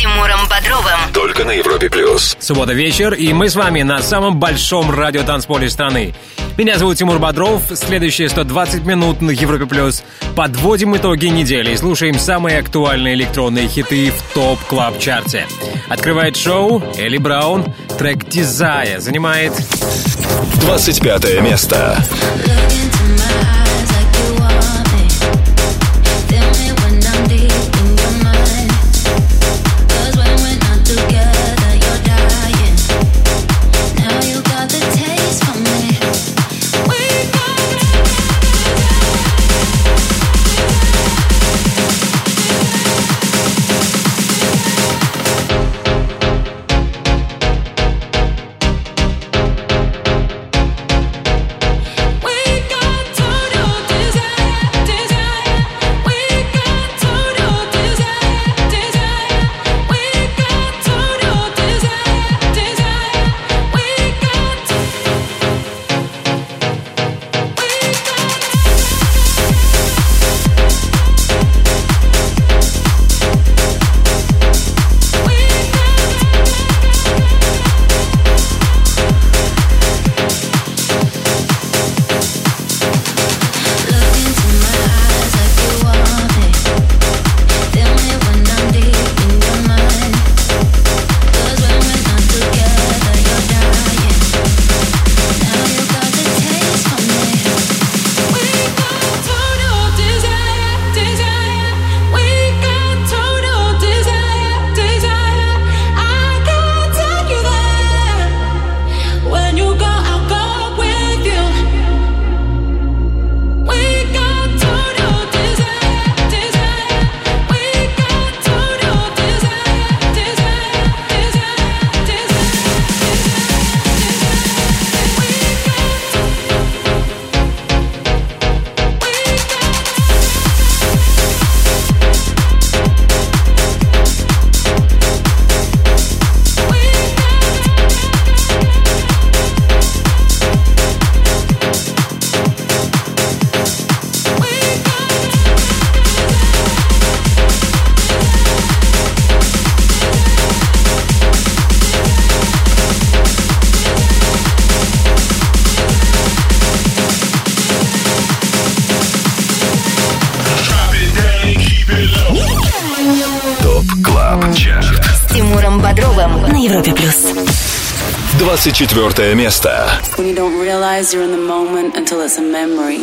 Тимуром Бодровым. Только на Европе Плюс. Суббота вечер, и мы с вами на самом большом радиотанцполе страны. Меня зовут Тимур Бодров. Следующие 120 минут на Европе Плюс. Подводим итоги недели и слушаем самые актуальные электронные хиты в Top Club Чарте. Открывает шоу Eli Brown. Трек «Desire» занимает 25 место. Европе Плюс. 24 место. When you don't realize you're in the moment until it's a memory.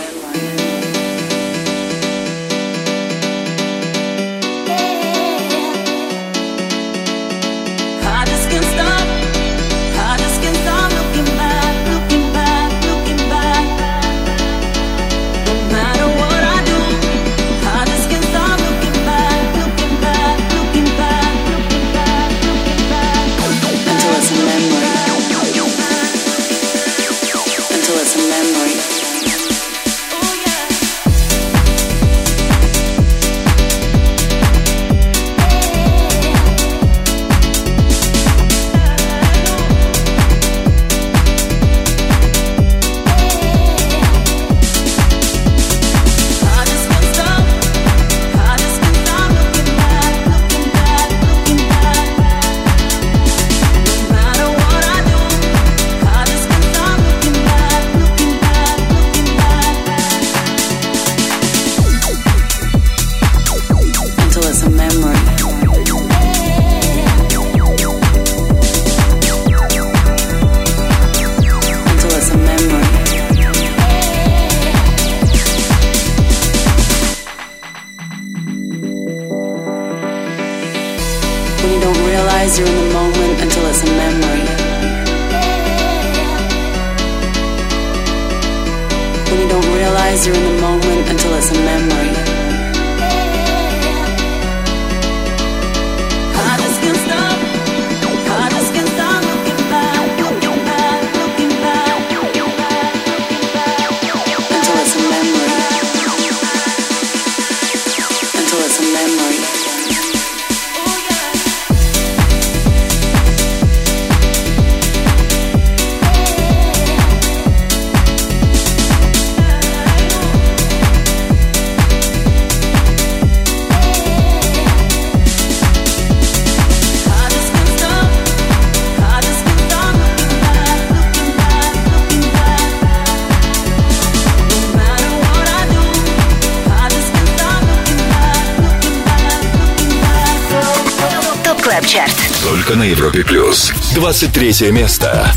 23 место.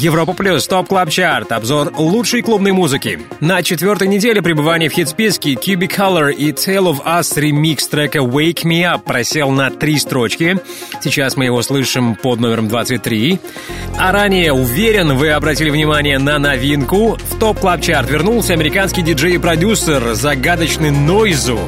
Европа Плюс, Top Club Chart, обзор лучшей клубной музыки. На четвертой неделе пребывания в хит-списке Cubicolor и Tale of Us ремикс трека Wake Me Up просел на три строчки. Сейчас мы его слышим под номером 23. А ранее, уверен, вы обратили внимание на новинку. В Top Club Chart вернулся американский диджей и продюсер, загадочный Noizu.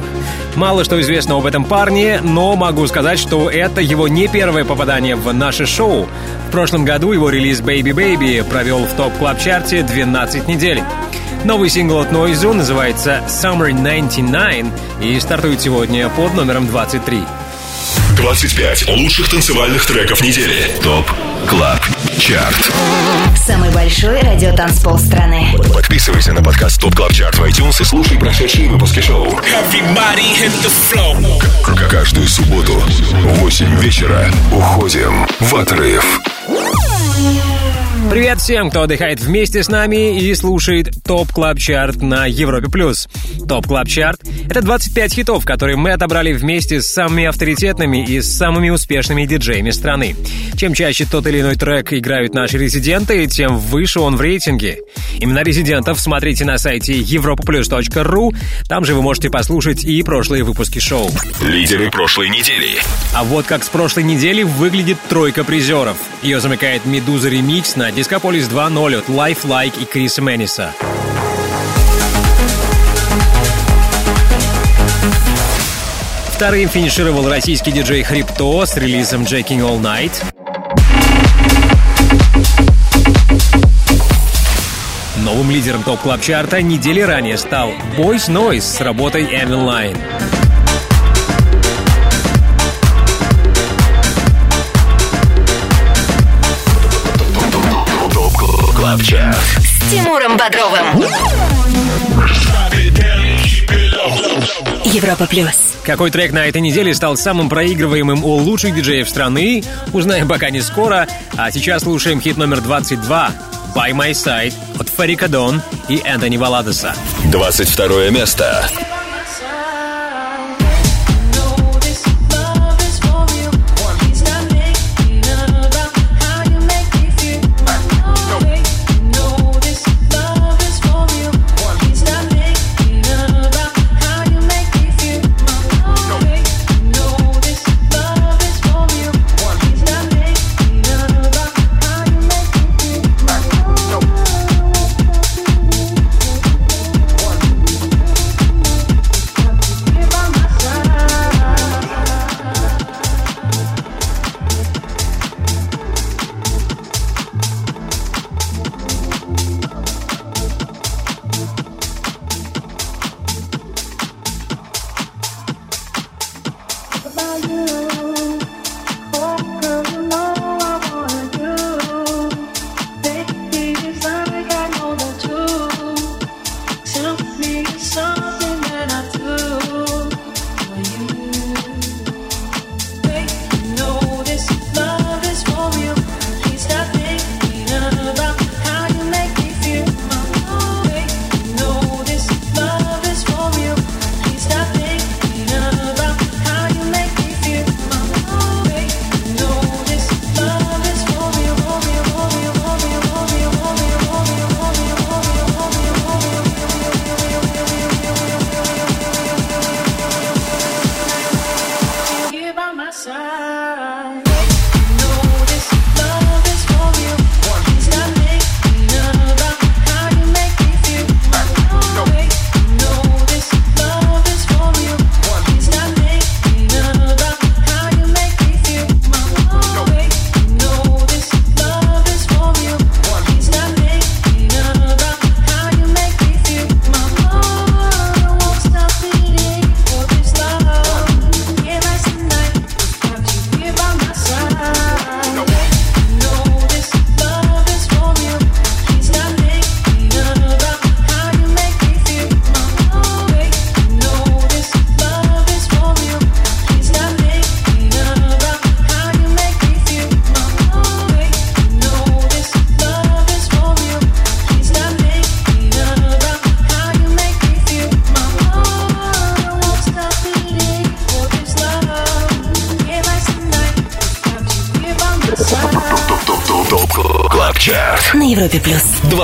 Мало что известно об этом парне, но могу сказать, что это его не первое попадание в наше шоу. В прошлом году его релиз Baby Baby провел в топ клаб чарте 12 недель. Новый сингл от Нойзу называется Summer 99 и стартует сегодня под номером 23. 25 лучших танцевальных треков недели. ТОП КЛАБ ЧАРТ. Самый большой радиотанцпол страны. Подписывайся на подкаст ТОП КЛАБ ЧАРТ в iTunes и слушай прошедшие выпуски шоу. К- Каждую субботу в 8 вечера уходим в отрыв. Привет всем, кто отдыхает вместе с нами и слушает Top Club Chart на Европе+. плюс. Top Club Chart — это 25 хитов, которые мы отобрали вместе с самыми авторитетными и самыми успешными диджеями страны. Чем чаще тот или иной трек играют наши резиденты, тем выше он в рейтинге. Именно резидентов смотрите на сайте europaplus.ru, там же вы можете послушать и прошлые выпуски шоу. Лидеры прошлой недели. А вот как с прошлой недели выглядит тройка призеров. Ее замыкает «Медуза ремикс» на Discopolis 2.0 от Life Like и Криса Мэниса. Вторым финишировал российский диджей Хрипто с релизом Jacking All Night. Новым лидером топ клаб чарта недели ранее стал Boys Noise с работой Evan Line. С Тимуром Бодровым. Европа плюс. Какой трек на этой неделе стал самым проигрываемым у лучших диджеев страны, узнаем пока не скоро, а сейчас слушаем хит номер 22 «By My Side» от Фарика Дон и Энтони Валадеса. 22 место.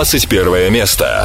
21 место.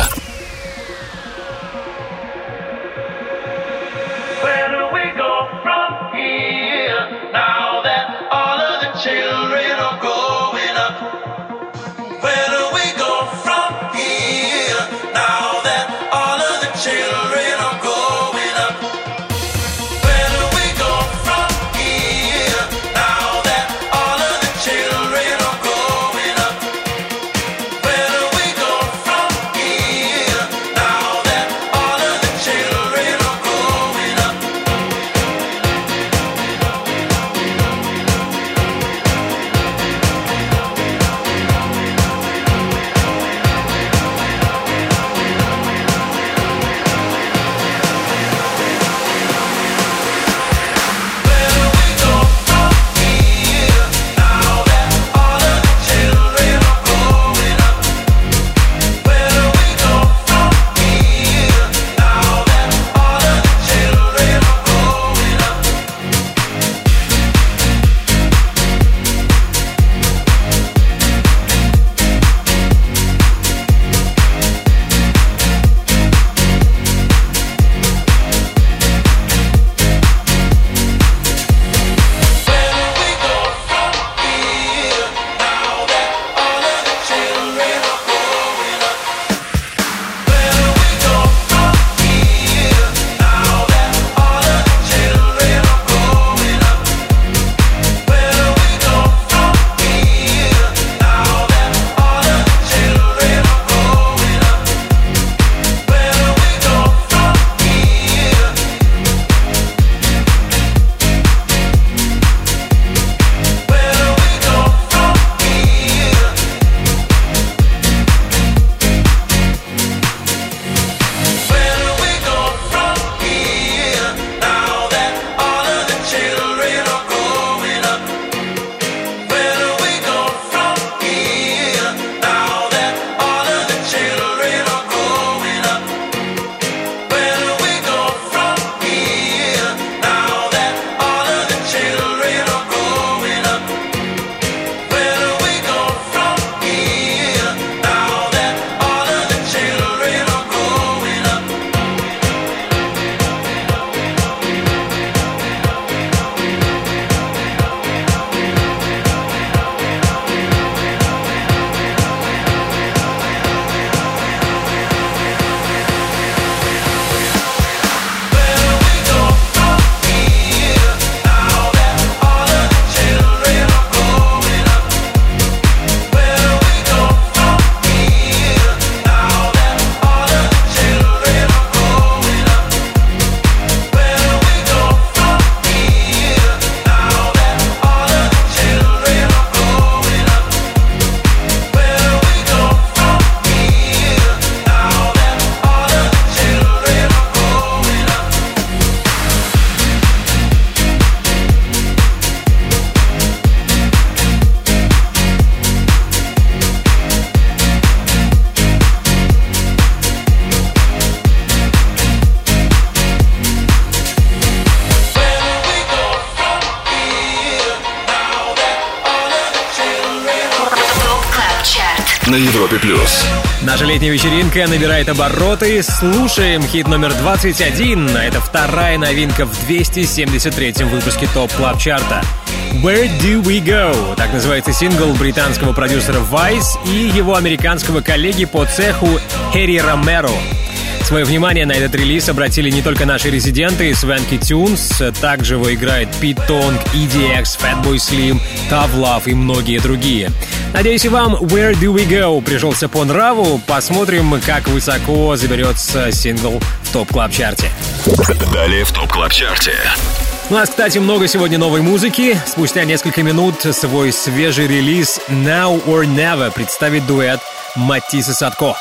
Летняя вечеринка набирает обороты. Слушаем хит номер 21. Это вторая новинка в 273-м выпуске Top Club Чарта. Where Do We Go? Так называется сингл британского продюсера Vice и его американского коллеги по цеху Harry Romero. Свое внимание на этот релиз обратили не только наши резиденты Swanky Tunes, также его играет Pete Tong, EDX, Fatboy Slim, Tough Love и многие другие. Надеюсь, и вам Where Do We Go пришелся по нраву. Посмотрим, как высоко заберется сингл в Top Club Чарте. Далее в Top Club Чарте. У нас, кстати, много сегодня новой музыки. Спустя несколько минут свой свежий релиз Now or Never представит дуэт Matisse & Sadko.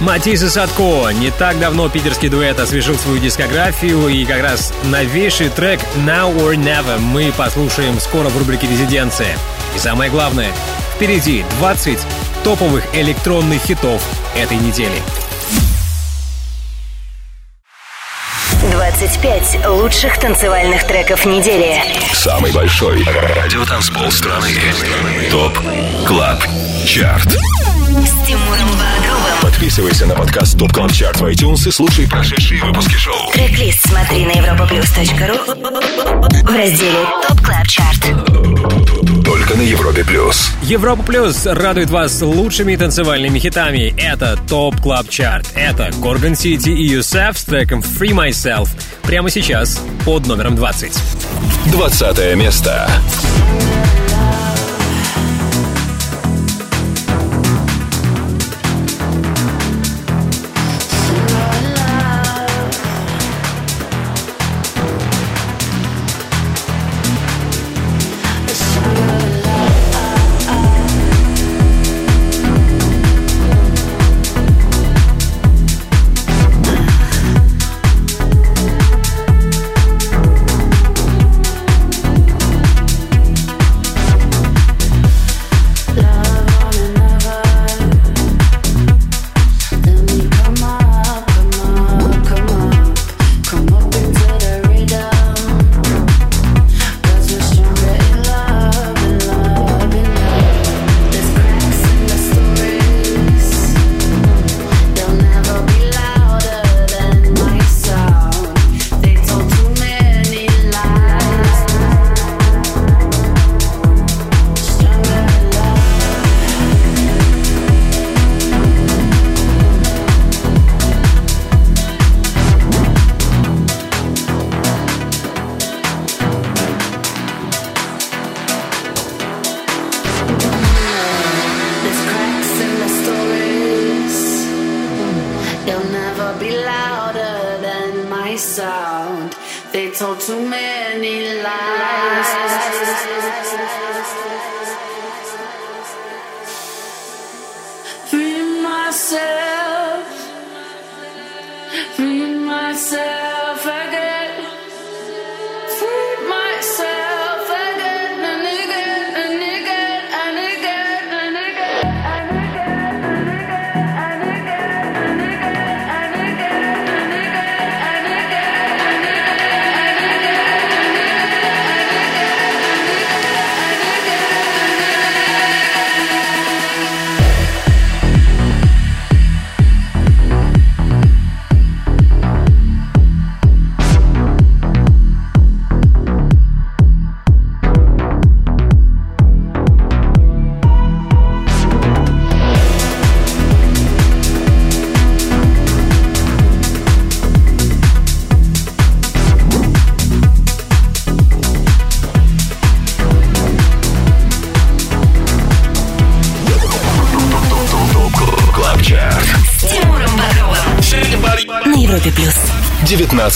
Матисс и Садко. Не так давно питерский дуэт освежил свою дискографию, и как раз новейший трек Now or Never мы послушаем скоро в рубрике «Резиденция». И самое главное, впереди 20 топовых электронных хитов этой недели. 25 лучших танцевальных треков недели. Самый большой радиотанцпол страны. Top Club Chart. С Тимуром Бодровым. Подписывайся на подкаст Top Club Chart в iTunes и слушай прошедшие выпуски шоу. Трек-лист смотри на europaplus.ru в разделе Top Club Chart. Только на Европе Плюс. Европа Плюс радует вас лучшими танцевальными хитами. Это Top Club Chart. Это Gorgon City и Yousef с треком Free Myself. Прямо сейчас под номером 20. 20 место.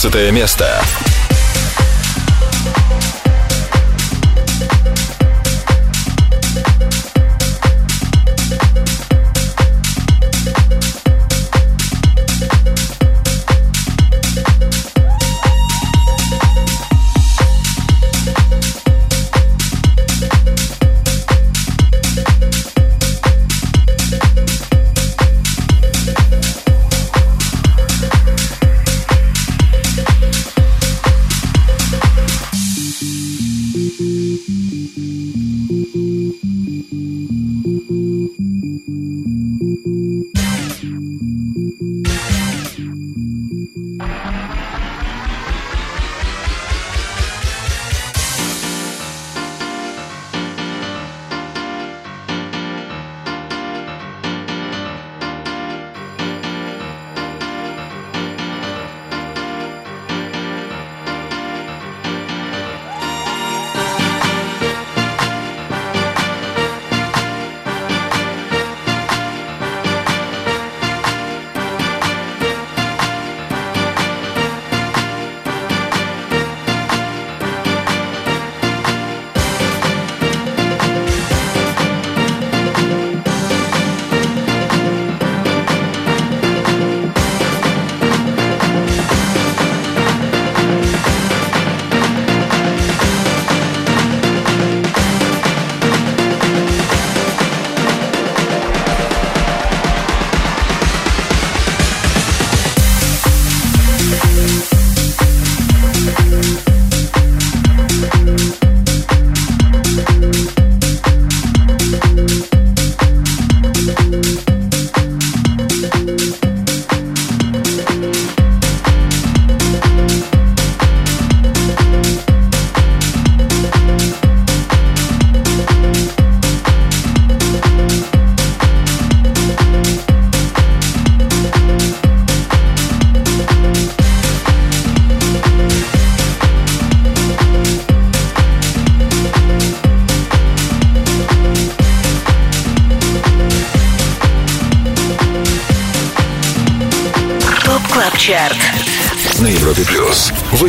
15 место.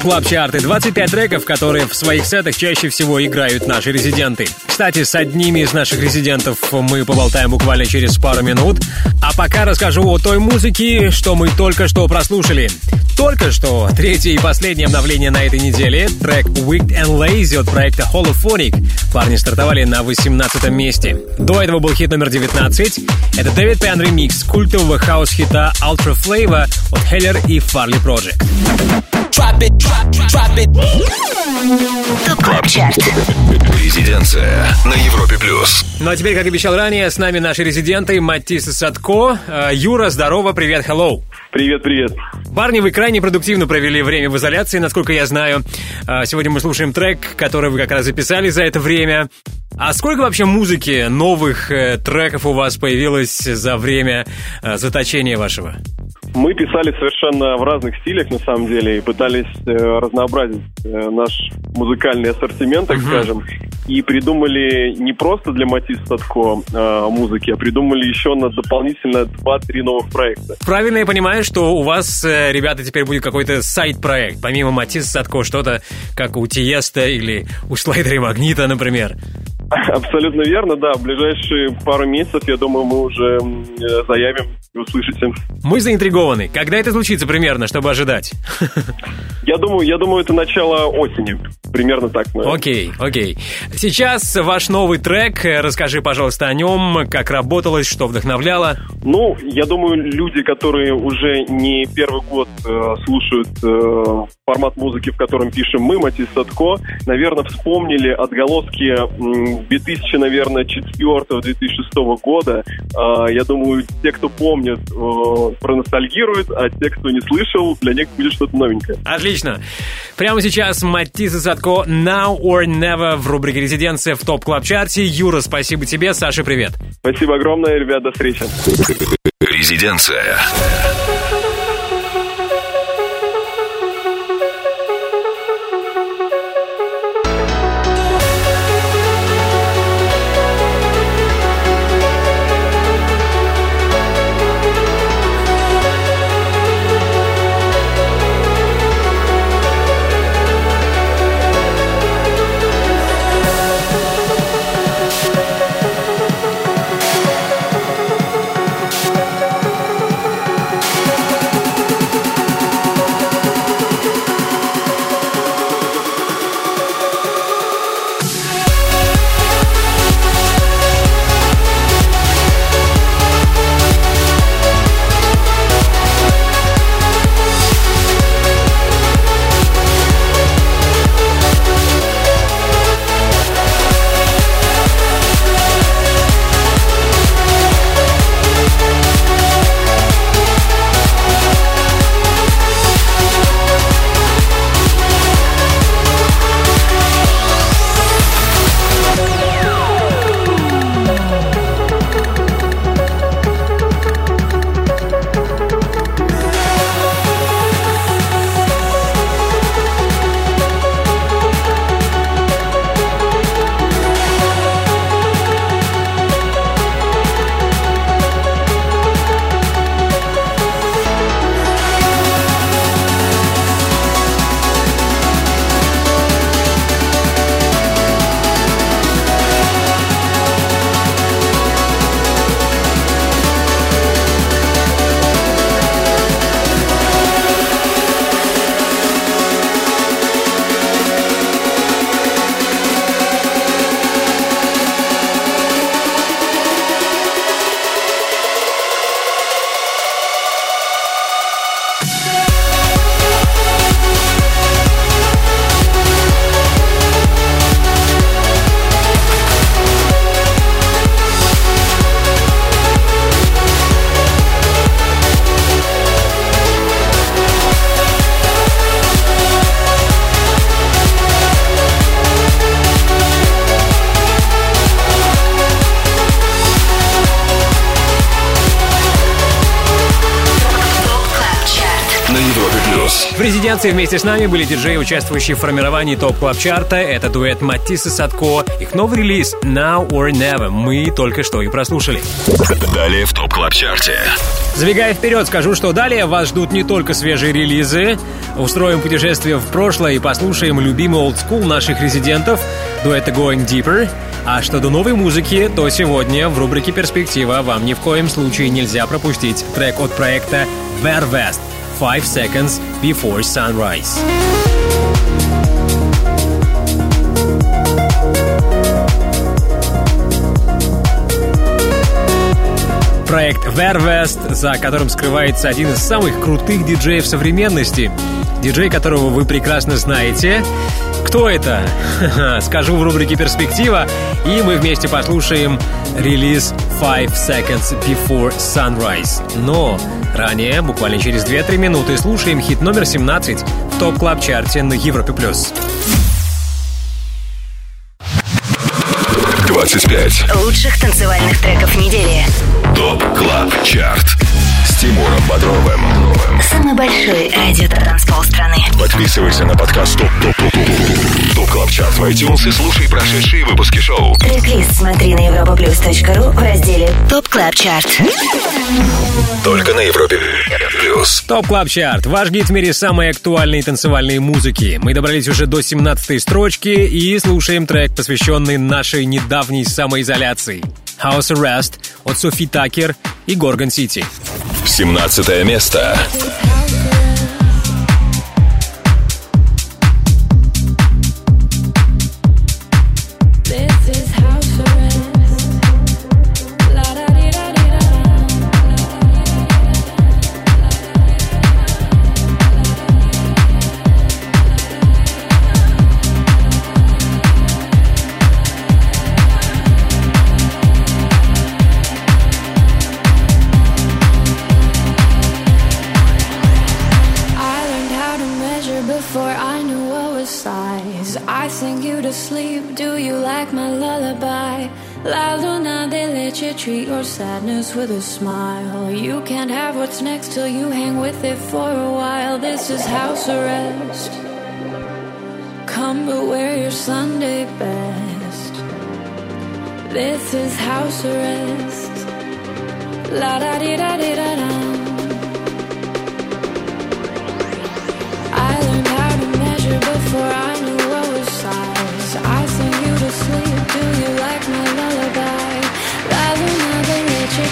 Top Club Chart 25 треков, которые в своих сетах чаще всего играют наши резиденты. Кстати, с одними из наших резидентов мы поболтаем буквально через пару минут. А пока расскажу о той музыке, что мы только что прослушали. Только что третье и последнее обновление на этой неделе — трек Wicked and Lazy от проекта Holophonic. Парни стартовали на 18 месте. До этого был хит номер 19. Это David Penn ремикс культового хаус-хита Ultra Flava от Heller и Farley Project. Top Club Chart. Резиденция на Европе плюс. Ну а теперь, как обещал ранее, с нами наши резиденты Матис и Садко. Э, Юра, здорово, привет, hello. Привет, привет. Парни, вы крайне продуктивно провели время в изоляции, насколько я знаю. Э, Сегодня мы слушаем трек, который вы как раз записали за это время. А сколько вообще музыки, новых э, треков у вас появилось за время э, заточения вашего? Мы писали совершенно в разных стилях, на самом деле, и пытались э, разнообразить э, наш музыкальный ассортимент, так скажем, и придумали не просто для Матис Садко э, музыки, а придумали еще на дополнительно 2-3 новых проекта. Правильно я понимаю, что у вас, э, ребята, теперь будет какой-то сайт-проект, помимо Матис Садко, что-то как у Тиеста или у Слайдера Магнита, например. Абсолютно верно, да. В ближайшие пару месяцев, я думаю, мы уже э, заявим и услышите. Мы заинтригованы. Когда это случится примерно, чтобы ожидать? Я думаю, я думаю, это начало осени. Примерно так. наверное. Окей, окей. Сейчас ваш новый трек. Расскажи, пожалуйста, о нем, как работалось, что вдохновляло. Ну, я думаю, люди, которые уже не первый год э, слушают э, формат музыки, в котором пишем мы, Матис Садко, наверное, вспомнили отголоски 2000, наверное, 2004-2006 года. А, я думаю, те, кто помнит, э, проностальгируют, а те, кто не слышал, для них будет что-то новенькое. Отлично. Прямо сейчас Матис и Sadko Now or Never в рубрике «Резиденция» в Top Club Chart е. Юра, спасибо тебе. Саша, привет. Спасибо огромное, ребят, до встречи. Резиденция. Резиденции вместе с нами были диджеи, участвующие в формировании Top Club Chart а Это дуэт Matisse и Sadko. Их новый релиз Now or Never мы только что и прослушали. Далее в Top Club Chart е. Забегая вперед, скажу, что далее вас ждут не только свежие релизы. Устроим путешествие в прошлое и послушаем любимый олдскул наших резидентов, дуэта Going Deeper. А что до новой музыки, то сегодня в рубрике «Перспектива» вам ни в коем случае нельзя пропустить трек от проекта Vervest «Five Seconds Before Sunrise». Проект Vervest, за которым скрывается один из самых крутых диджеев современности. Диджей, которого вы прекрасно знаете. Кто это? Скажу в рубрике «Перспектива», и мы вместе послушаем релиз Five Seconds Before Sunrise. Но ранее, буквально через 2-3 минуты, слушаем хит номер 17 в Top Club Chart е на Европе Плюс. 25. Лучших танцевальных треков недели. Top Club Chart. Тимуром Бодровым. Самый большой радио-танцпол страны. Подписывайся на подкаст Top Top Top Top Top Club Chart в iTunes и слушай прошедшие выпуски шоу. Трек-лист смотри на europaplus.ru в разделе Top Club Chart. Только на Европе плюс. Top Club Chart. Ваш гид в мире самой актуальной танцевальной музыки. Мы добрались уже до 17 строчки и слушаем трек, посвященный нашей недавней самоизоляции. House Arrest от Sofi Tukker и Gorgon City. 17 место. Sleep. Do you like my lullaby? La luna de leche, treat your sadness with a smile. You can't have what's next till you hang with it for a while. This is house arrest. Come but wear your Sunday best. This is house arrest. La da di da di da da. I learned how to measure before I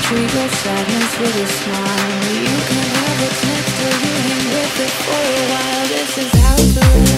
treat your sadness with a smile. You can have what's next till you hang with it for a while. This is house arrest. Come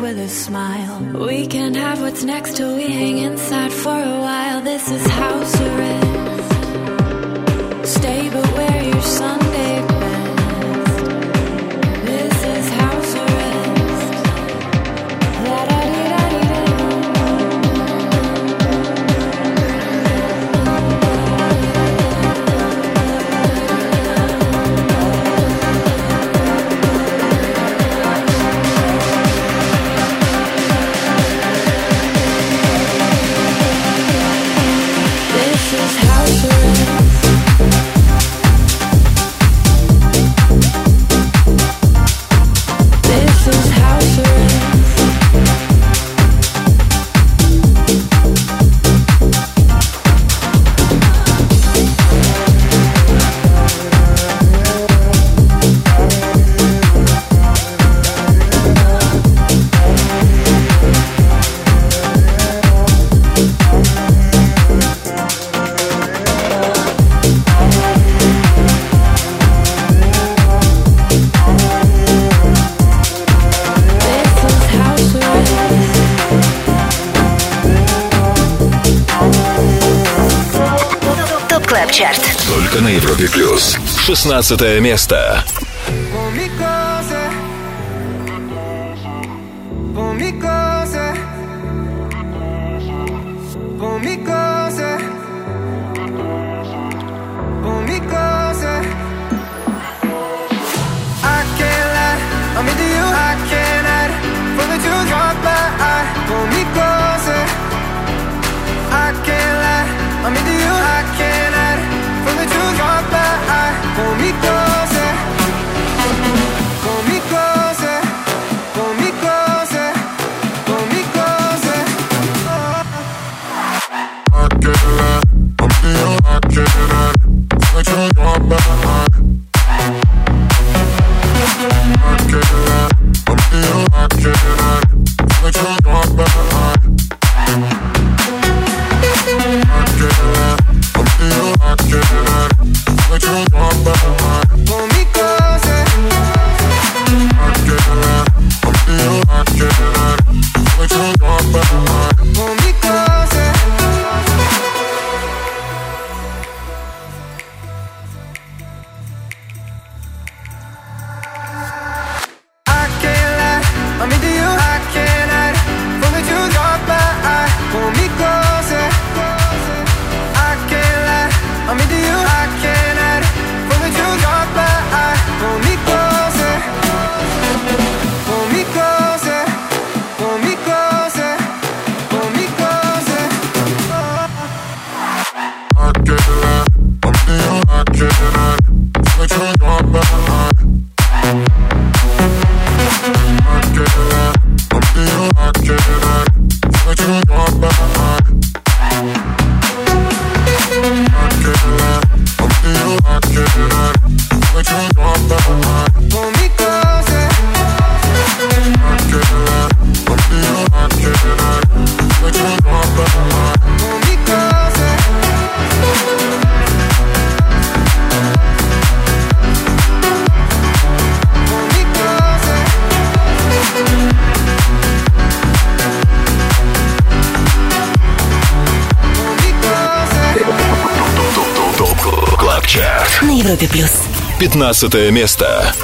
with a smile. 16 место. 15 место.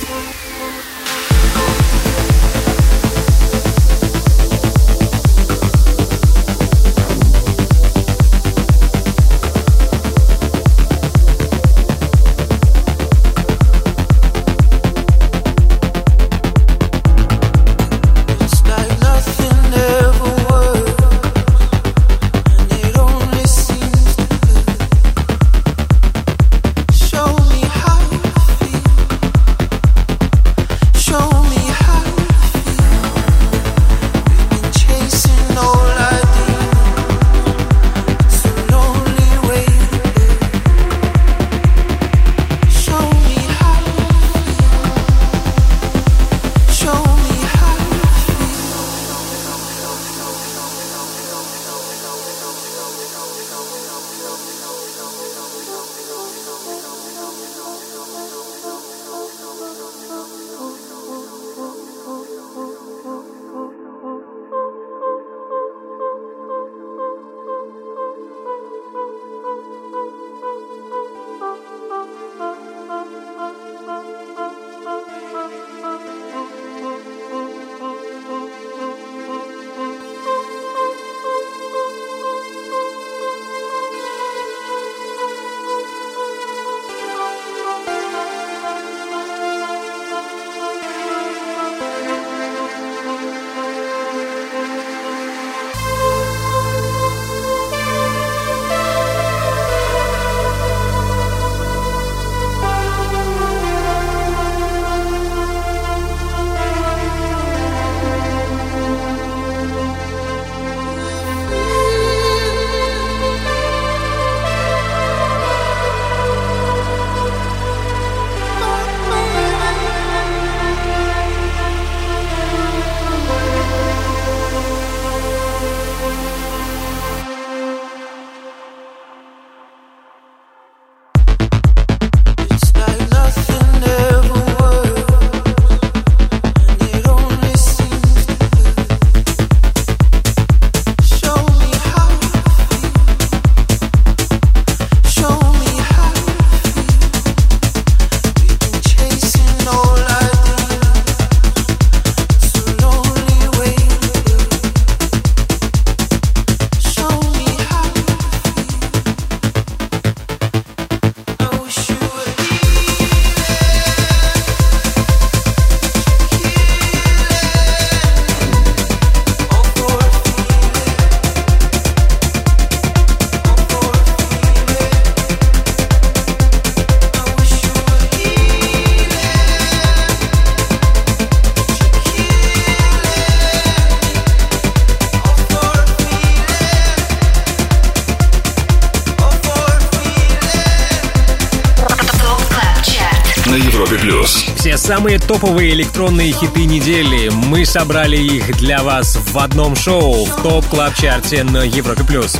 Самые топовые электронные хиты недели. Мы собрали их для вас в одном шоу в Top Club Chart е на Европе Плюс.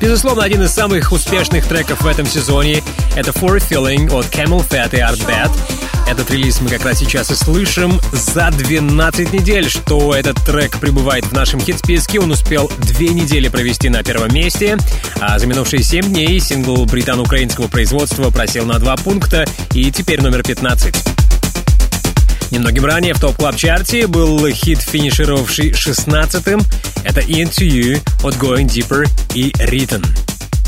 Безусловно, один из самых успешных треков в этом сезоне — это For a Feeling от CamelPhat и ARTBAT. Этот релиз мы как раз сейчас и слышим. За 12 недель, что этот трек пребывает в нашем хит-списке, он успел две недели провести на первом месте, а за минувшие 7 дней сингл британо-украинского производства просел на два пункта и теперь номер 15. Немногим ранее в топ клаб чарте был хит, финишировавший 16-м. Это Into You от Going Deeper и Written.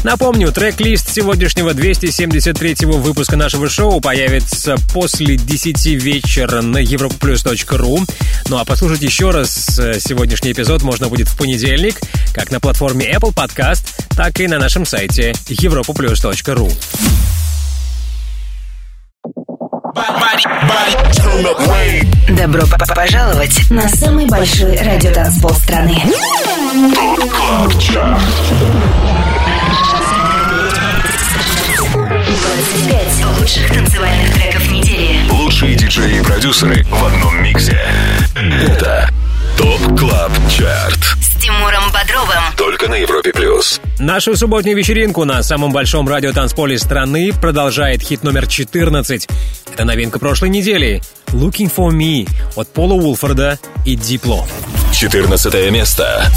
Напомню, трек-лист сегодняшнего 273-го выпуска нашего шоу появится после 10 вечера на europaplus.ru. Ну а послушать еще раз э, сегодняшний эпизод можно будет в понедельник, как на платформе Apple Podcast, так и на нашем сайте europaplus.ru. Добро пожаловать на самый большой радиотанцпол страны. ТОП КЛАБ ЧАРТ. 25 лучших танцевальных треков недели. Лучшие диджеи и продюсеры в одном миксе. Это ТОП КЛАБ ЧАРТ. С Тимуром Бодровым. Только на Европе плюс. Нашу субботнюю вечеринку на самом большом радиотанцполе страны продолжает хит номер 14. Это новинка прошлой недели. Looking for Me от Пола Улфорда и Дипло. 14 место.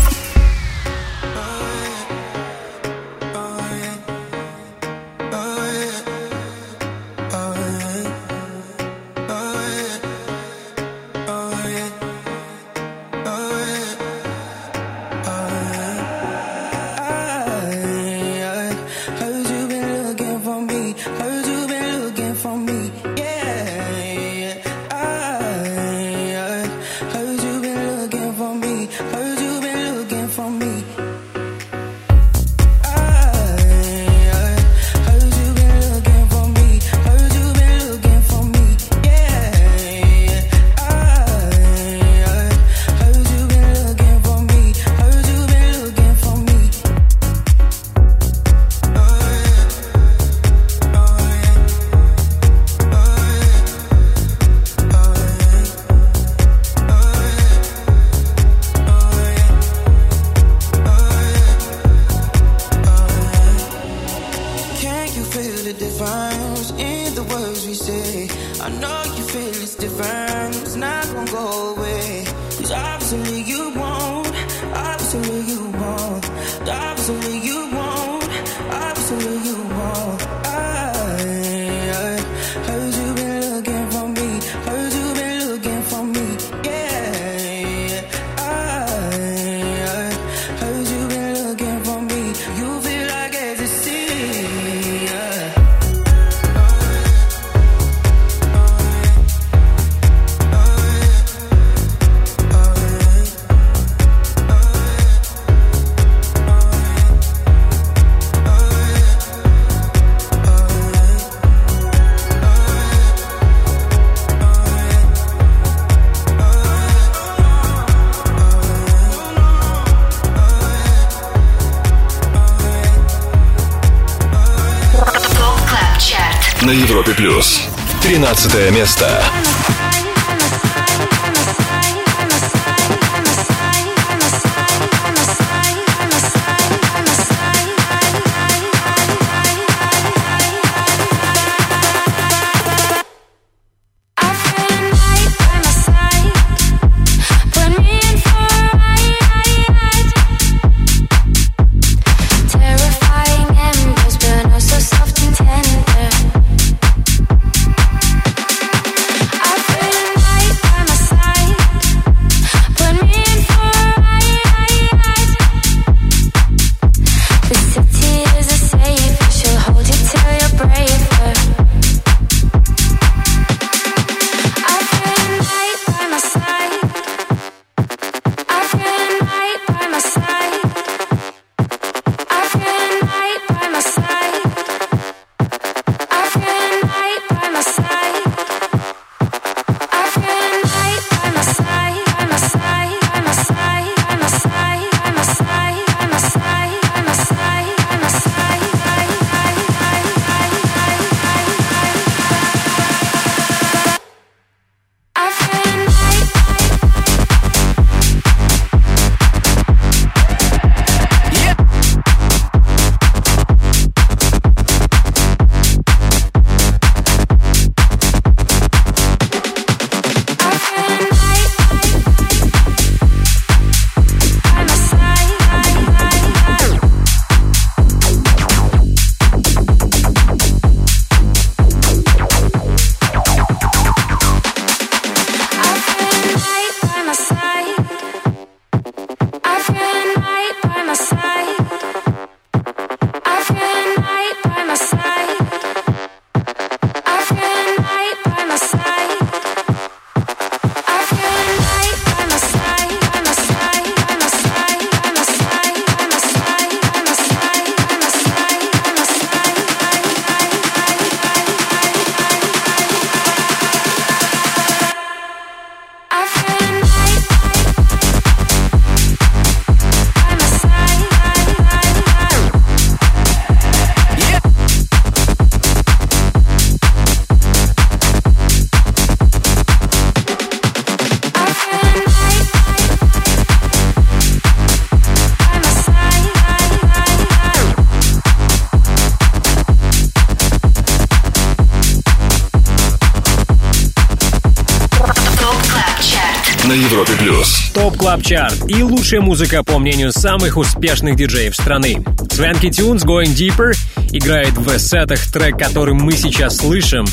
Club Chart и лучшая музыка по мнению самых успешных диджеев страны. Swanky Tunes Going Deeper играет в сетах трек, который мы сейчас слышим.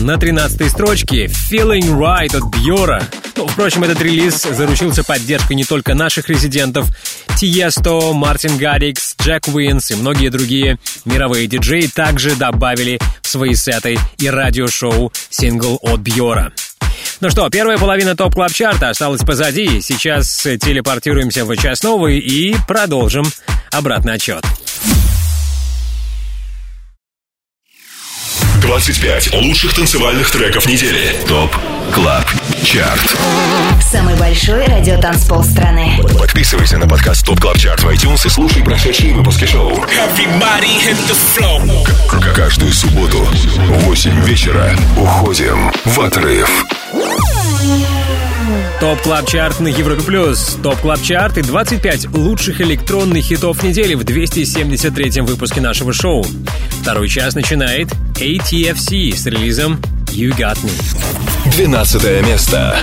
На 13 строчке Feeling Right от Бьора. Ну, впрочем, этот релиз заручился поддержкой не только наших резидентов. Tiësto, Martin Garrix, Jack Wins и многие другие мировые диджеи также добавили в свои сеты и радиошоу сингл от Бьора. Ну что, первая половина топ клаб чарта осталась позади. Сейчас телепортируемся в час новый и продолжим обратный отчет. 25 лучших танцевальных треков недели. ТОП КЛАБ ЧАРТ. Самый большой радиотанцпол страны. Подписывайся на подкаст ТОП КЛАБ ЧАРТ в iTunes и слушай прошедшие выпуски шоу. К- Каждую субботу в 8 вечера уходим в отрыв. Top Club Chart на Европе Плюс. Top Club Chart и 25 лучших электронных хитов недели в 273-м выпуске нашего шоу. Второй час начинает ATFC с релизом You Got Me. 12 место.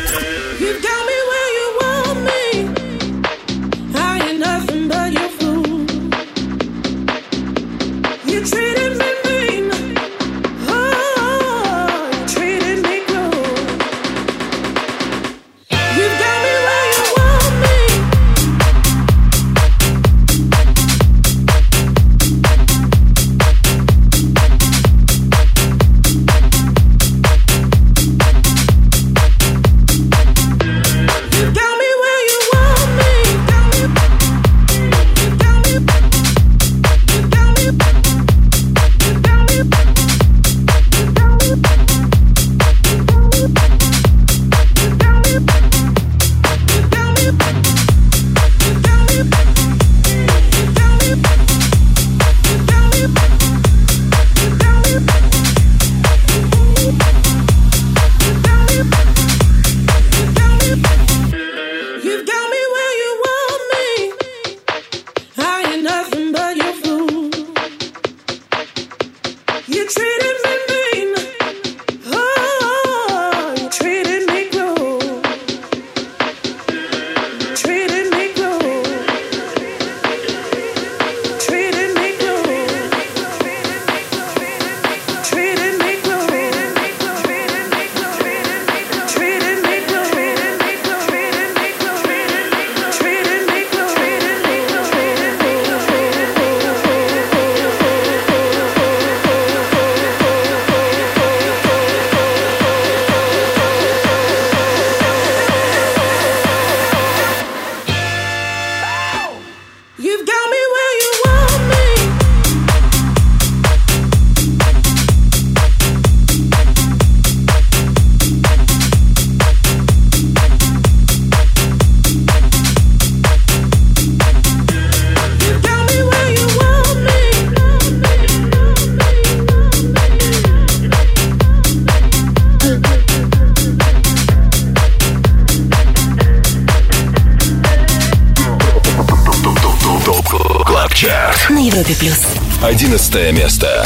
11 место.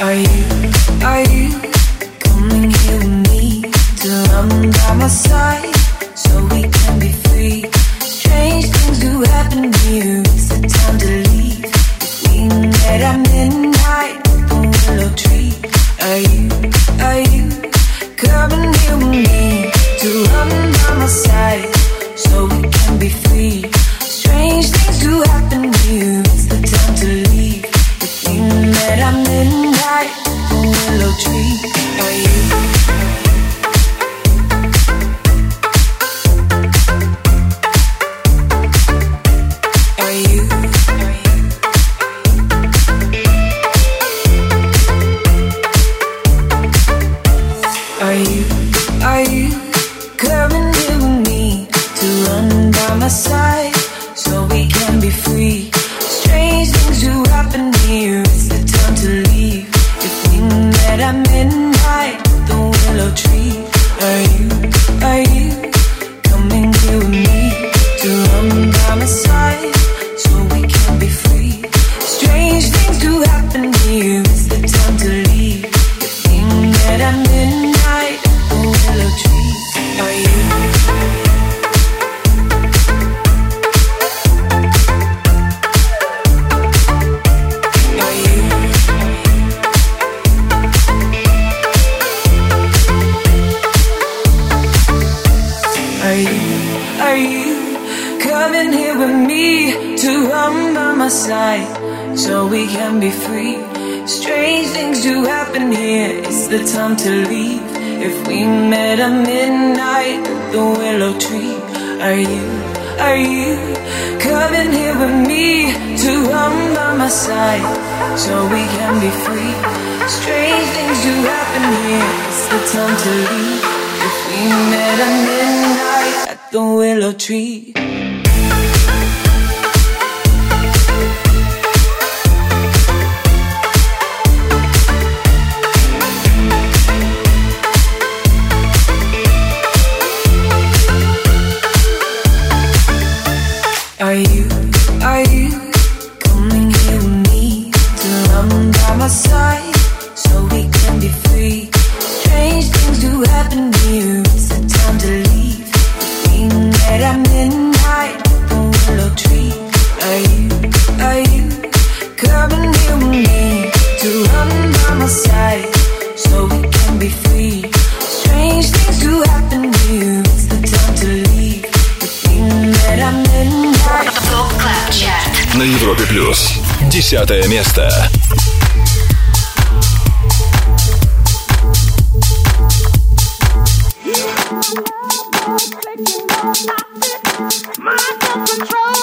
Are you, are you My self-control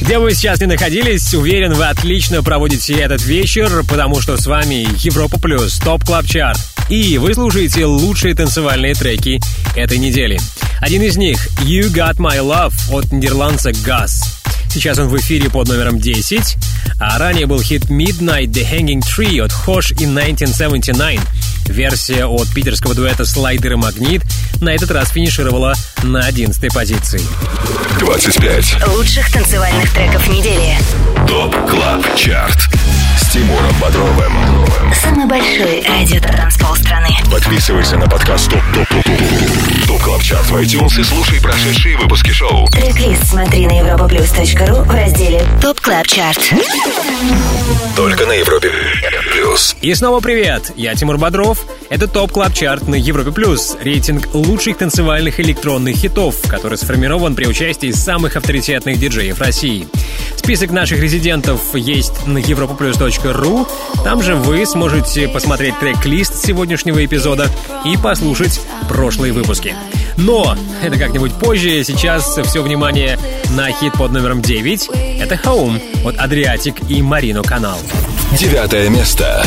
Где вы сейчас не находились, уверен, вы отлично проводите этот вечер, потому что с вами Европа Плюс, Top Club Chart. И вы слушаете лучшие танцевальные треки этой недели. Один из них «You Got My Love» от нидерландца GUZ. Сейчас он в эфире под номером 10. А ранее был хит Midnight The Hanging Tree от Hosh и 1979. Версия от питерского дуэта «Slider и Magnit» на этот раз финишировала на 11 позиции. 25 лучших танцевальных треков недели. Top Club Chart с Тимуром Бодровым. Самый большой радио-танцпол страны. Подписывайся на подкаст Top Top Top Top Top Club Chart в iTunes и слушай прошедшие выпуски шоу. Трек-лист смотри на europaplus.ru в разделе Top Club Chart. Только на Европе Плюс. И снова привет! Я Тимур Бодров. Это Top Club Chart на Европе Плюс. Рейтинг лучших танцевальных электронных хитов, который сформирован при участии самых авторитетных диджеев России. Список наших резидентов есть на europaplus.ru. Там же вы сможете посмотреть трек-лист сегодняшнего эпизода и послушать прошлые выпуски. Но это как-нибудь позже. Сейчас все внимание на хит под номером 9. Это Home от Адриатик и Марино Канал. Девятое место.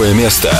Восьмое место.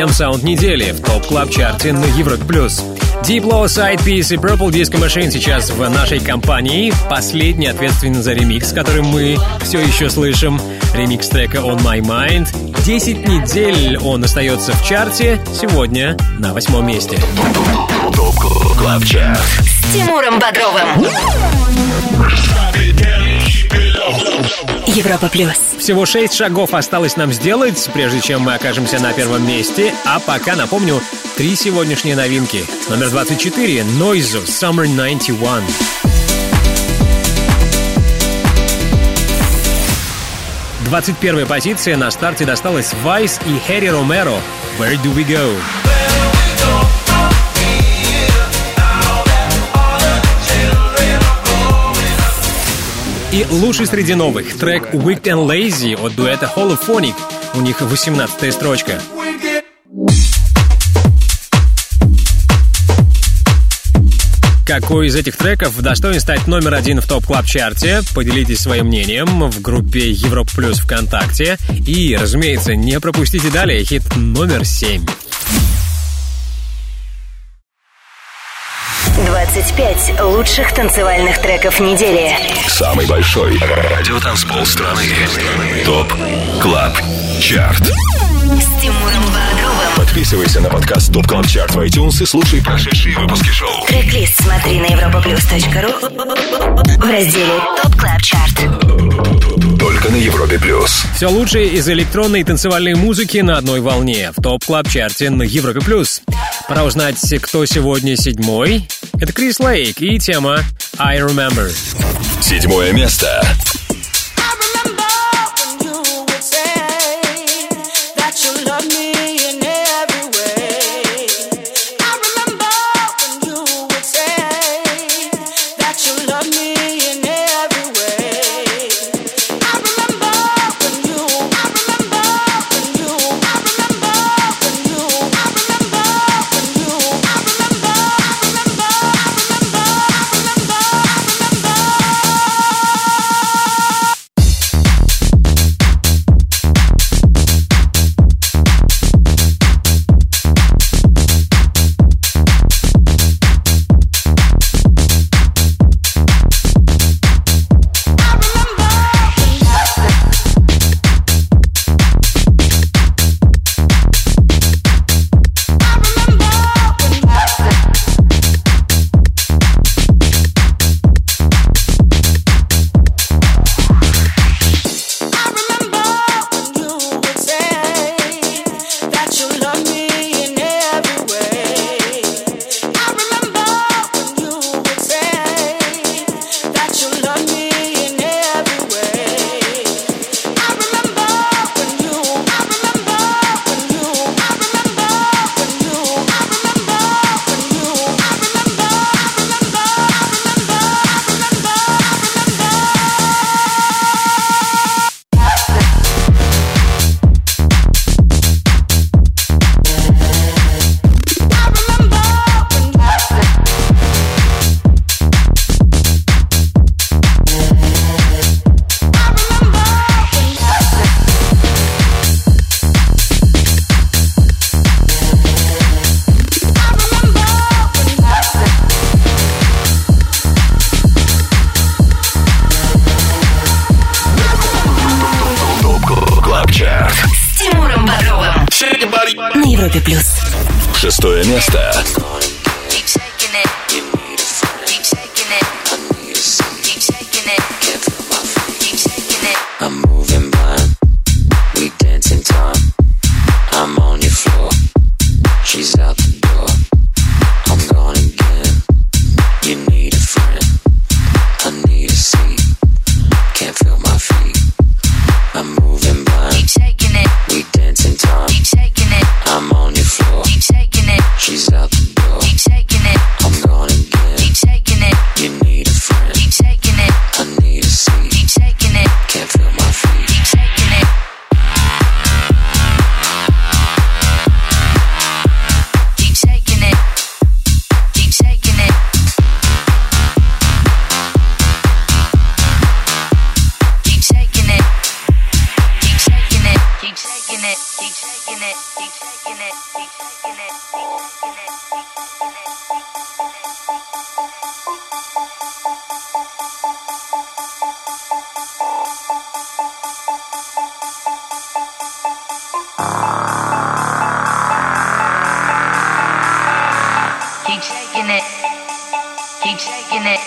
EDM саунд недели в топ клаб чарте на Европе+. плюс. Deep Low Side Piece и Purple Disco Machine сейчас в нашей компании. Последний ответственный за ремикс, который мы все еще слышим. Ремикс трека On My Mind. 10 недель он остается в чарте. Сегодня на восьмом месте. ТОП КЛАБ ЧАРТ С Тимуром Бодровым. Европа плюс. Всего шесть шагов осталось нам сделать, прежде чем мы окажемся на первом месте. А пока напомню, три сегодняшние новинки. Номер 24 Noizu Summer 91. Двадцать первая позиция на старте досталась Вайс и Хэри Ромеро. Where do we go? И лучший среди новых трек Wicked and Lazy от дуэта Holophonic. У них 18 строчка. Какой из этих треков достоин стать номер один в топ клаб чарте Поделитесь своим мнением в группе Европа Плюс ВКонтакте. И, разумеется, не пропустите далее хит номер семь. 25 лучших танцевальных треков недели. Самый большой радиотанцпол страны. ТОП КЛАБ ЧАРТ С Тимуром Бодровым. Подписывайся на подкаст Top Club Chart в iTunes и слушай прошедшие выпуски шоу. Трек-лист смотри на europaplus.ru в разделе Top Club Chart. Только на Европе Плюс. Все лучшее из электронной и танцевальной музыки на одной волне в Top Club Chart е на Европе плюс. Пора узнать, кто сегодня седьмой. Это Крис Лейк и тема I Remember. Седьмое место. he taking it, he taking it, he taking it, he taking it, he taking it, he taking it. He taking it, he taking it.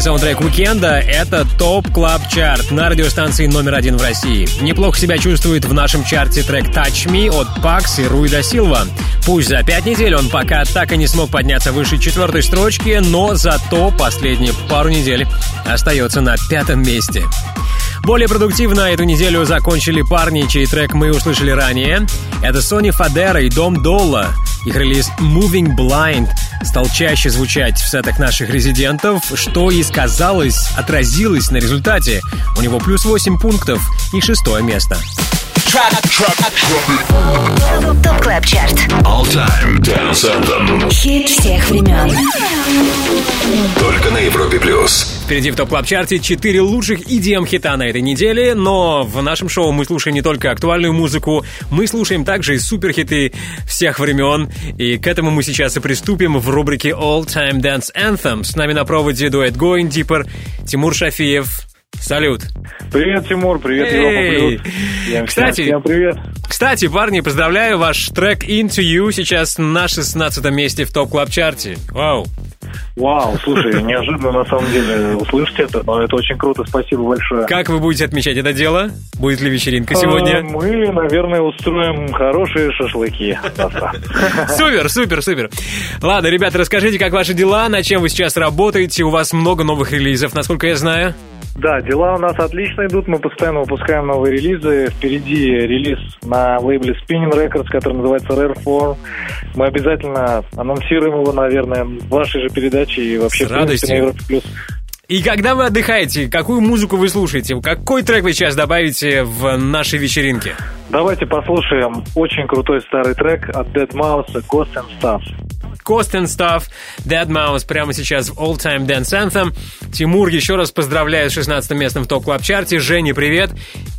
Главный саундтрек уикенда — это Top Club Chart на радиостанции номер один в России. Неплохо себя чувствует в нашем чарте трек «Touch Me» от Pax и Rui Da Silva. Пусть за пять недель он пока так и не смог подняться выше четвертой строчки, но зато последние пару недель остается на пятом месте. Более продуктивно эту неделю закончили парни, чей трек мы услышали ранее. Это Sonny Fodera и Dom Dolla. Их релиз «Moving Blind» стал чаще звучать в сетах наших резидентов, что и сказалось, отразилось на результате. У него плюс 8 пунктов и шестое место. Top Club Chart. All Time Dance Anthem. Хит всех времен. Только на Европе Плюс. Впереди в Top Club Chart е 4 лучших EDM хита на этой неделе, но в нашем шоу мы слушаем не только актуальную музыку, мы слушаем также и суперхиты всех времен, и к этому мы сейчас и приступим в рубрике All Time Dance Anthem. С нами на проводе дуэт Going Deeper, Тимур Шафиев. Салют. Привет, Тимур, привет! Европа Плюс. Всем, Кстати, всем привет. Кстати, парни, поздравляю, ваш трек Into You сейчас на 16 месте в топ клаб чарте Вау. Вау, слушай, неожиданно на самом деле услышать это, но это очень круто, спасибо большое. Как вы будете отмечать это дело? Будет ли вечеринка А, сегодня? Мы, наверное, устроим хорошие шашлыки. Супер, супер, супер. Ладно, ребята, расскажите, как ваши дела, над чем вы сейчас работаете. У вас много новых релизов, насколько я знаю. Да, дела у нас отлично идут, мы постоянно выпускаем новые релизы. Впереди релиз на лейбле Spinning Records, который называется Rare Form. Мы обязательно анонсируем его, наверное, в вашей же передаче и вообще С в радостью. на Европе Плюс. И когда вы отдыхаете, какую музыку вы слушаете? Какой трек вы сейчас добавите в нашей вечеринке? Давайте послушаем очень крутой старый трек от Dead Mouse Ghost and Stuff. Cost and Stuff, Dead Mouse прямо сейчас в All Time Dance Anthem. Тимур, еще раз поздравляю с 16 местом в топ клаб чарте Женя, привет.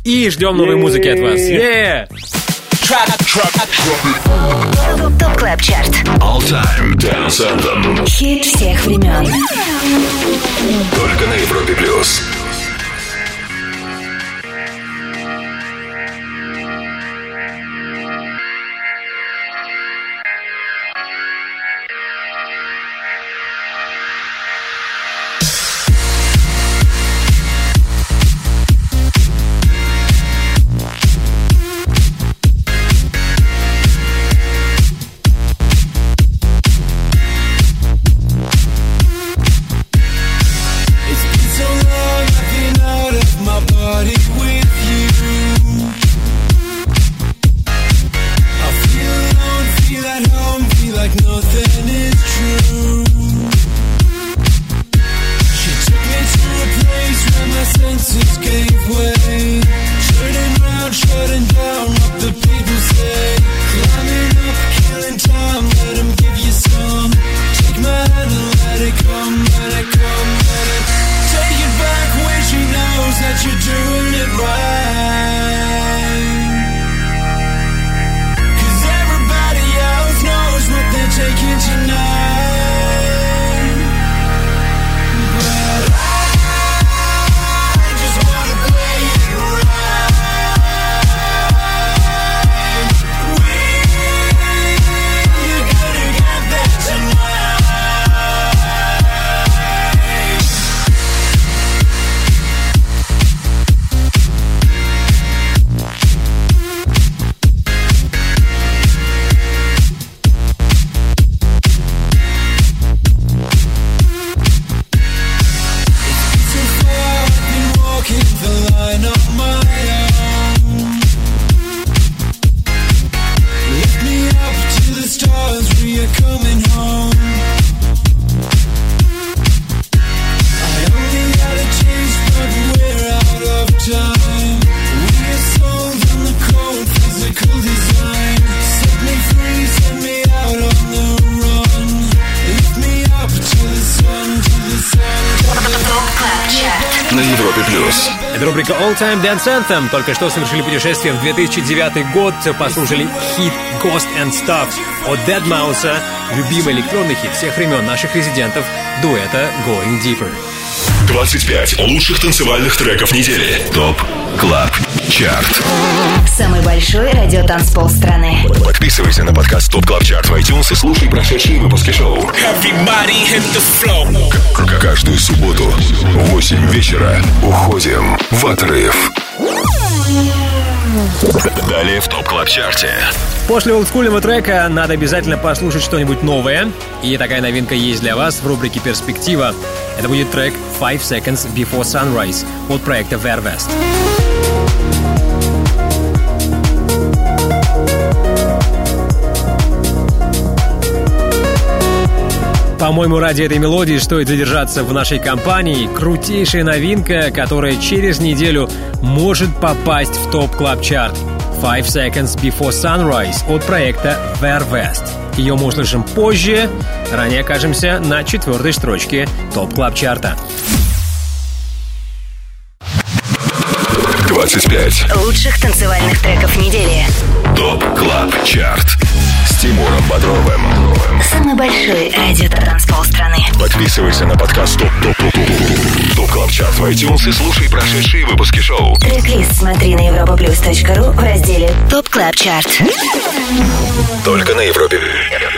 И ждем новой музыки от вас. Yeah! ТОП КЛАБ ЧАРТ. All Time Dance Anthem. Хит всех времен. Только на Европе плюс. Time Dance Anthem. Только что совершили путешествие в 2009 год. Послушали хит Ghosts 'n' Stuff от deadmau5. Любимый электронный хит всех времен наших резидентов дуэта Going Deeper. 25 лучших танцевальных треков недели. ТОП Клаб Чарт. Самый большой радиотанцпол страны. Подписывайся на подкаст Top Club Chart в iTunes и слушай прошедшие выпуски шоу. К- Каждую субботу в 8 вечера уходим в отрыв. Далее в Top Club Chart е. После олдскульного трека надо обязательно послушать что-нибудь новое. И такая новинка есть для вас в рубрике «Перспектива». Это будет трек «Five Seconds Before Sunrise» от проекта Ver:West. По-моему, ради этой мелодии стоит задержаться в нашей компании. Крутейшая новинка, которая через неделю может попасть в Top Club Chart Five Seconds Before Sunrise от проекта Ver:West. Ее мы услышим позже. Ранее окажемся на четвертой строчке Top Club Chart а. 25. Лучших танцевальных треков недели. Top Club Chart С Тимуром Бодровым Самый большой радиотанцпол страны. Подписывайся на подкаст Top Top Top Top Top Club Chart в iTunes и слушай прошедшие выпуски шоу Трек-лист смотри на europaplus.ru в разделе Top Club Chart. Только на Европе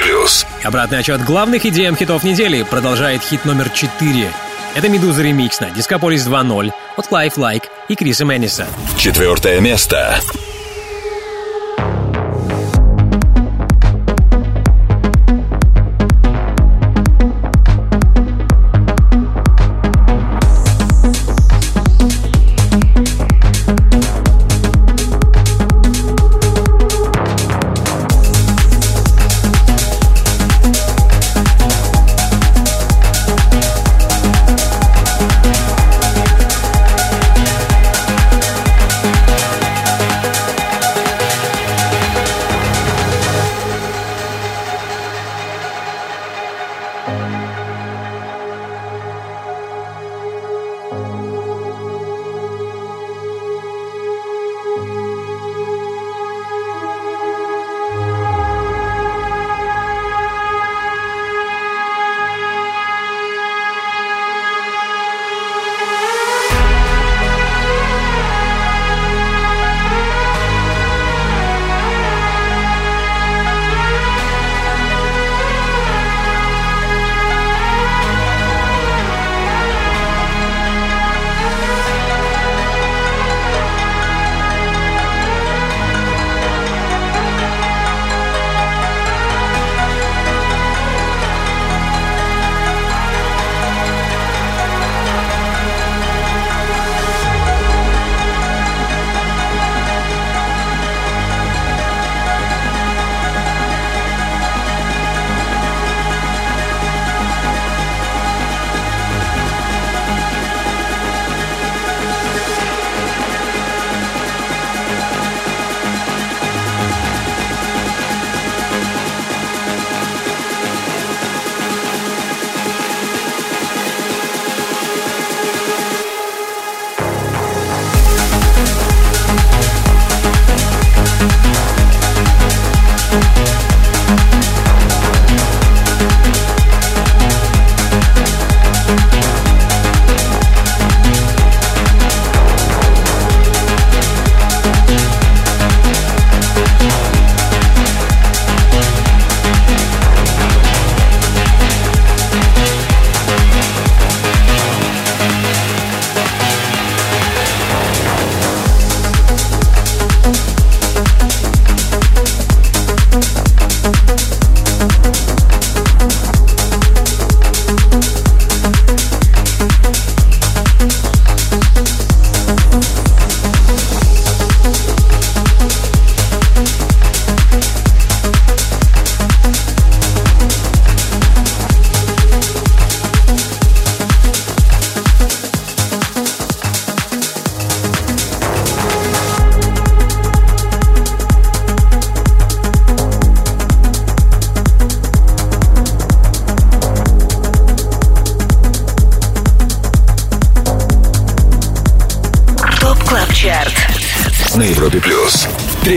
Плюс Обратный отсчет главных EDM хитов недели продолжает хит номер 4. Это «Meduza ремикс» на Discopolis 2.0 от Lifelike и Kris Menace а. Четвертое место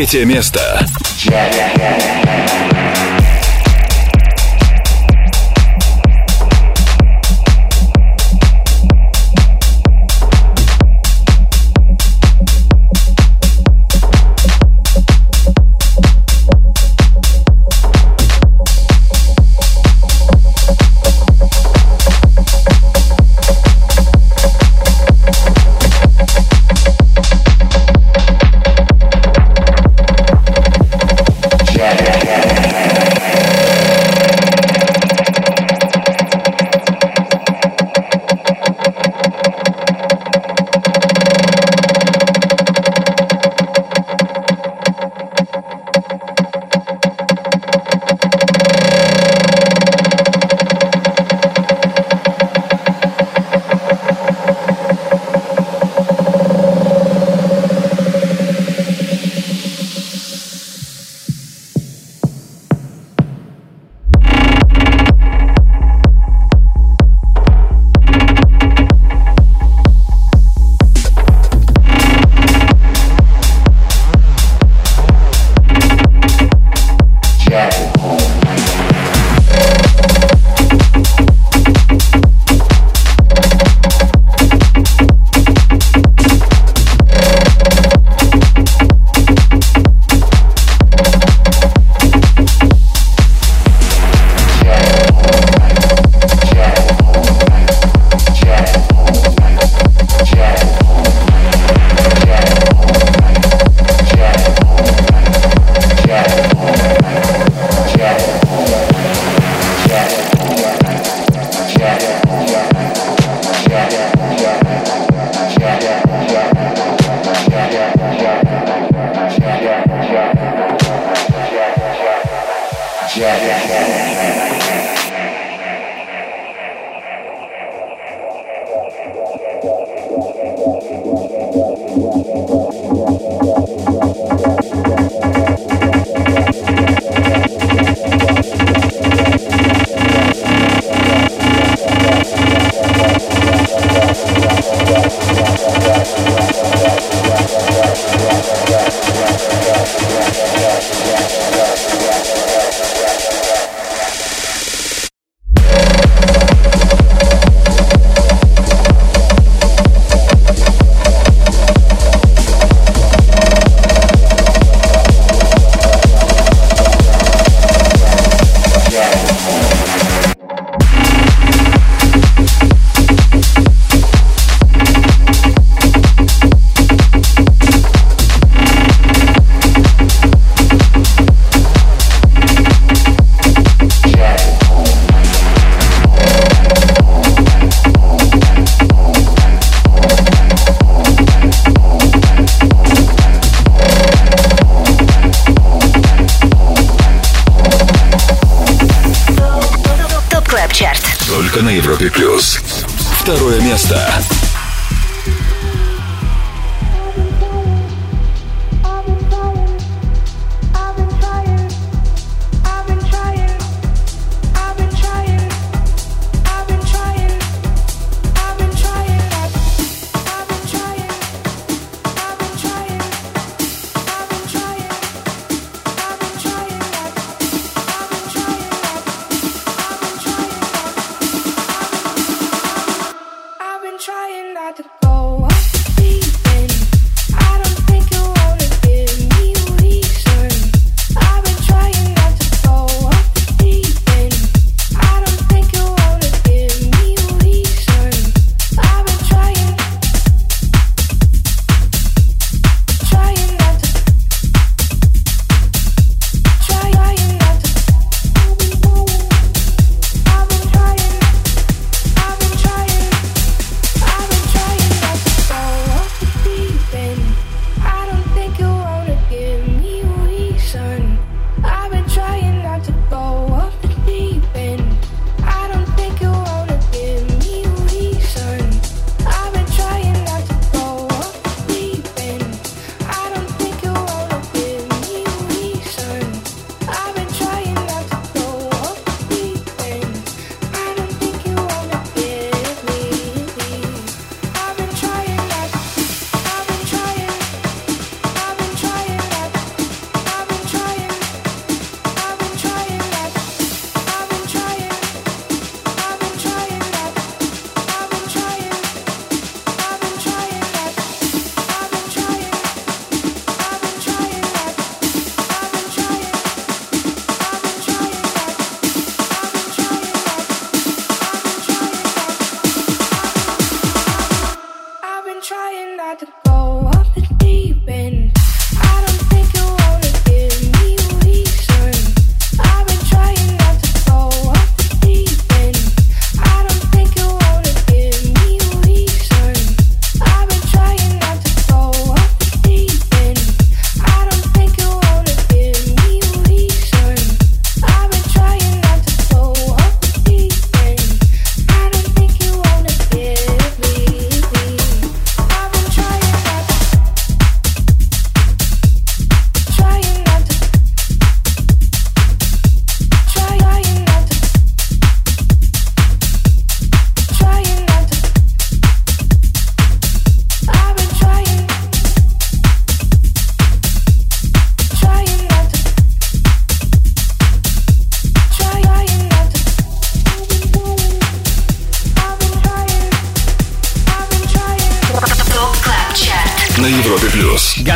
Третье место. Yeah.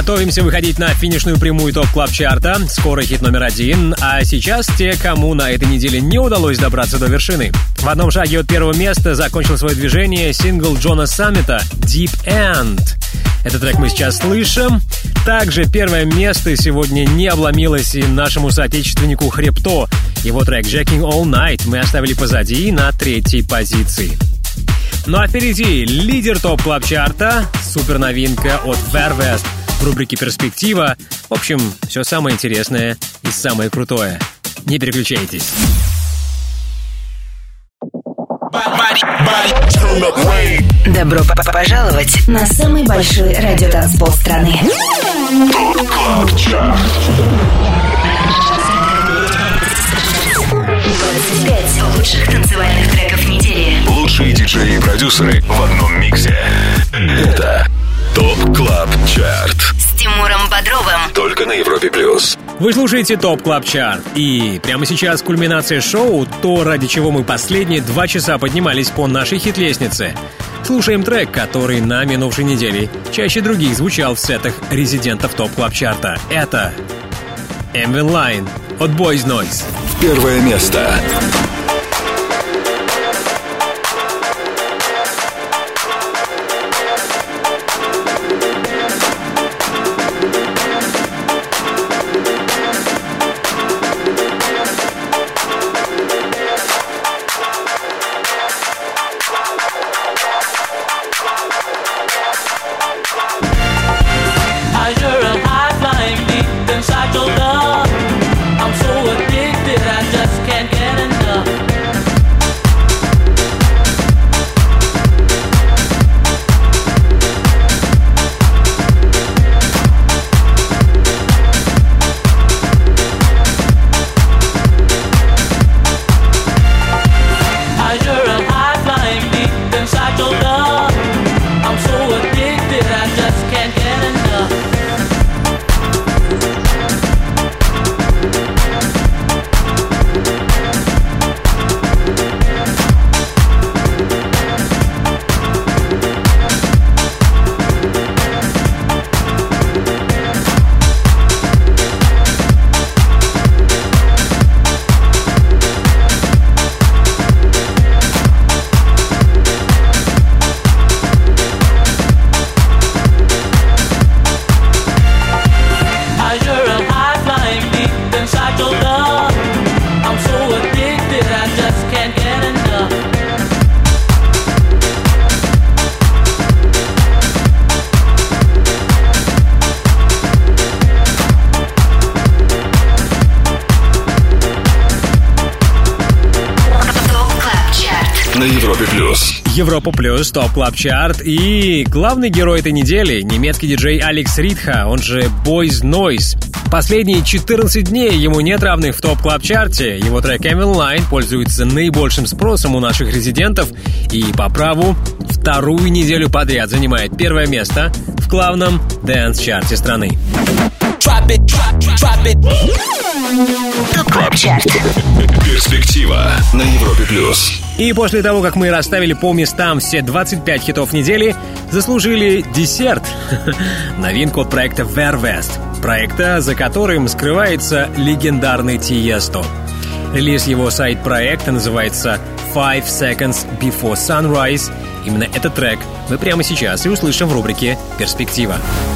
Готовимся выходить на финишную прямую топ клаб чарта. Скоро хит номер один. А сейчас те, кому на этой неделе не удалось добраться до вершины. В одном шаге от первого места закончил свое движение сингл Джона Саммита «Deep End». Этот трек мы сейчас слышим. Также первое место сегодня не обломилось и нашему соотечественнику Хребто. Его трек «Jacking All Night» мы оставили позади на третьей позиции. Ну а впереди лидер топ клаб чарта супер новинка от Vervest в рубрике «Перспектива». В общем, все самое интересное и самое крутое. Не переключайтесь. Добро пожаловать на самый большой радиотанцпол страны. 25 лучших танцевальных треков недели. Лучшие диджеи и продюсеры в одном миксе. Это Top Club Chart. Бодровым. Только на Европе плюс. Вы слушаете Top Club Chart. И прямо сейчас кульминация шоу, то, ради чего мы последние два часа поднимались по нашей хит-лестнице. Слушаем трек, который на минувшей неделе чаще других звучал в сетах резидентов Top Club Chart а. Это Эмвин Лайн от Boys Noise. Первое место. I Европа Плюс, Top Club Chart и главный герой этой недели, немецкий диджей Alex Ridha, он же Boys Noize. Последние 14 дней ему нет равных в Top Club Chart е. Его трек Mvinline пользуется наибольшим спросом у наших резидентов и по праву вторую неделю подряд занимает первое место в главном дэнс-чарте страны. Чарт. Перспектива на Европе плюс. И после того, как мы расставили по местам все 25 хитов недели, заслужили десерт. Новинку от проекта Vervest. Проекта, за которым скрывается легендарный Тиесто. Релиз его сайт-проекта называется Five Seconds Before Sunrise. Именно этот трек мы прямо сейчас и услышим в рубрике «Перспектива». Это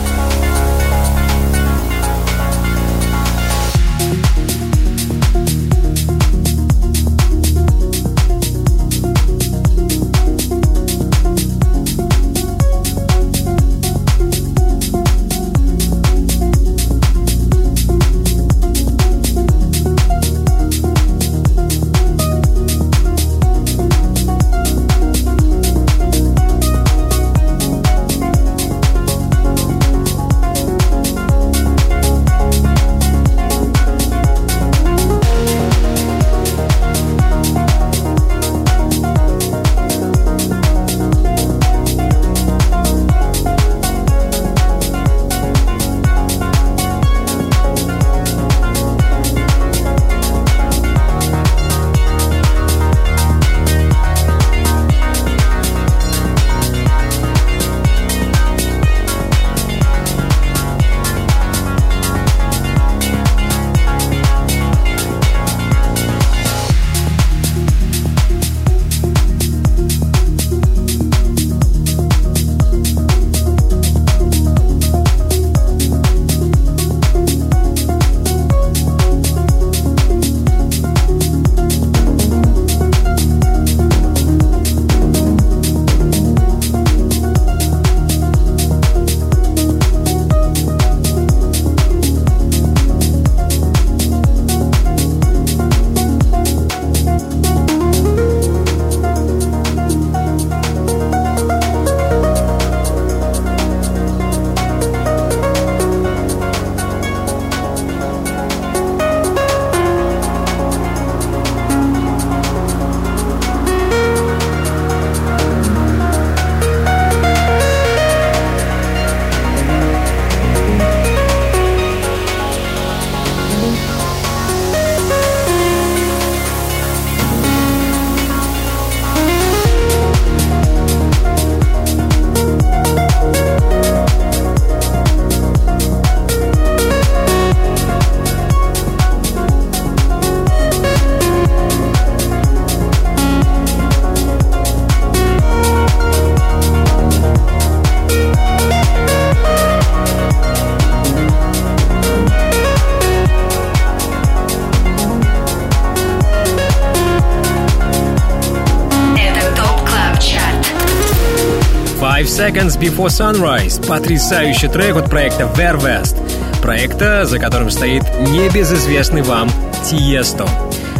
Seconds Before Sunrise. Потрясающий трек от проекта Vervest. Проекта, за которым стоит небезызвестный вам Тиесто.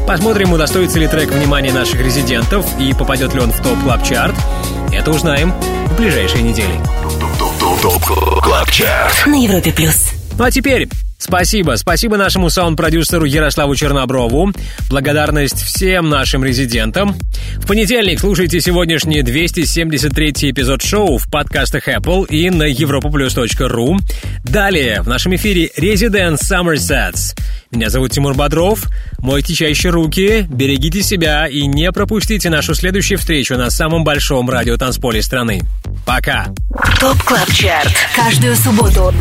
Посмотрим, удостоится ли трек внимания наших резидентов и попадет ли он в топ клаб чарт Это узнаем в ближайшие недели. На Европе Плюс. Ну а теперь спасибо. Спасибо нашему саунд-продюсеру Ярославу Черноброву. Благодарность всем нашим резидентам. В понедельник слушайте сегодняшний 273 эпизод шоу в подкастах Apple и на europaplus.ru. Далее в нашем эфире Resident Summer Sets. Меня зовут Тимур Бодров. Мойте чаще руки, берегите себя и не пропустите нашу следующую встречу на самом большом радиотанцполе страны. Пока! Top Club Chart. Каждую субботу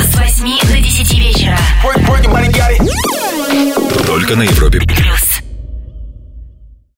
с 8 до 10 вечера. Только на Европе Плюс.